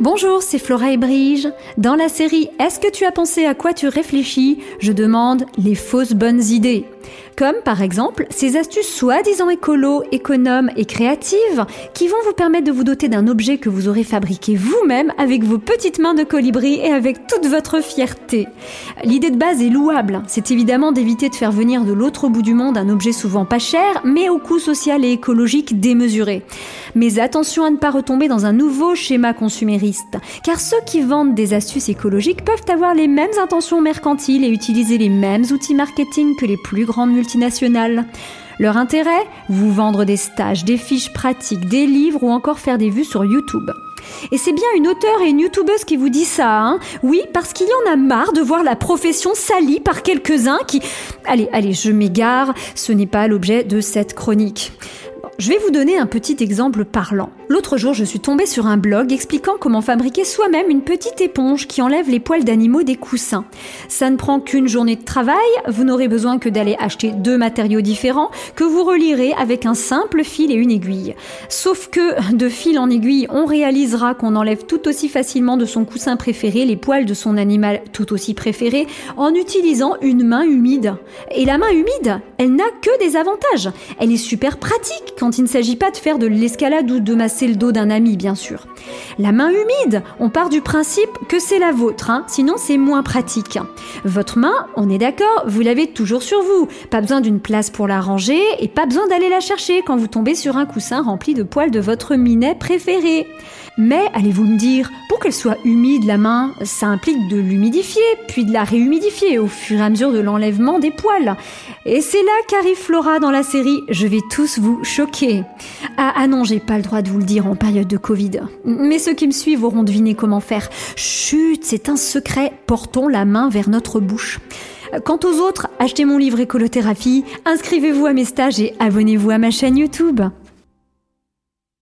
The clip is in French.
Bonjour, c'est Flora et Brige. Dans la série Est-ce que tu as pensé à quoi tu réfléchis? Je demande les fausses bonnes idées. Comme par exemple ces astuces soi-disant écolo, économes et créatives qui vont vous permettre de vous doter d'un objet que vous aurez fabriqué vous-même avec vos petites mains de colibri et avec toute votre fierté. L'idée de base est louable, c'est évidemment d'éviter de faire venir de l'autre bout du monde un objet souvent pas cher mais au coût social et écologique démesuré. Mais attention à ne pas retomber dans un nouveau schéma consumériste, car ceux qui vendent des astuces écologiques peuvent avoir les mêmes intentions mercantiles et utiliser les mêmes outils marketing que les plus grandes multinationales. Leur intérêt Vous vendre des stages, des fiches pratiques, des livres ou encore faire des vues sur YouTube. Et c'est bien une auteure et une youtubeuse qui vous dit ça, hein Oui, parce qu'il y en a marre de voir la profession salie par quelques-uns qui... Allez, allez, je m'égare, ce n'est pas l'objet de cette chronique. Je vais vous donner un petit exemple parlant. L'autre jour, je suis tombée sur un blog expliquant comment fabriquer soi-même une petite éponge qui enlève les poils d'animaux des coussins. Ça ne prend qu'une journée de travail, vous n'aurez besoin que d'aller acheter deux matériaux différents que vous relierez avec un simple fil et une aiguille. Sauf que de fil en aiguille, on réalisera qu'on enlève tout aussi facilement de son coussin préféré les poils de son animal tout aussi préféré en utilisant une main humide. Et la main humide, elle n'a que des avantages. Elle est super pratique quand il ne s'agit pas de faire de l'escalade ou de masser le dos d'un ami, bien sûr. La main humide, on part du principe que c'est la vôtre, hein, sinon c'est moins pratique. Votre main, on est d'accord, vous l'avez toujours sur vous. Pas besoin d'une place pour la ranger et pas besoin d'aller la chercher quand vous tombez sur un coussin rempli de poils de votre minet préféré. Mais allez-vous me dire, pour qu'elle soit humide la main, ça implique de l'humidifier, puis de la réhumidifier au fur et à mesure de l'enlèvement des poils. Et c'est là qu'arrive Flora dans la série Je vais tous vous choquer. Ah, ah non, j'ai pas le droit de vous le dire en période de Covid. Mais ceux qui me suivent auront deviné comment faire. Chut, c'est un secret, portons la main vers notre bouche. Quant aux autres, achetez mon livre Écolothérapie, inscrivez-vous à mes stages et abonnez-vous à ma chaîne YouTube.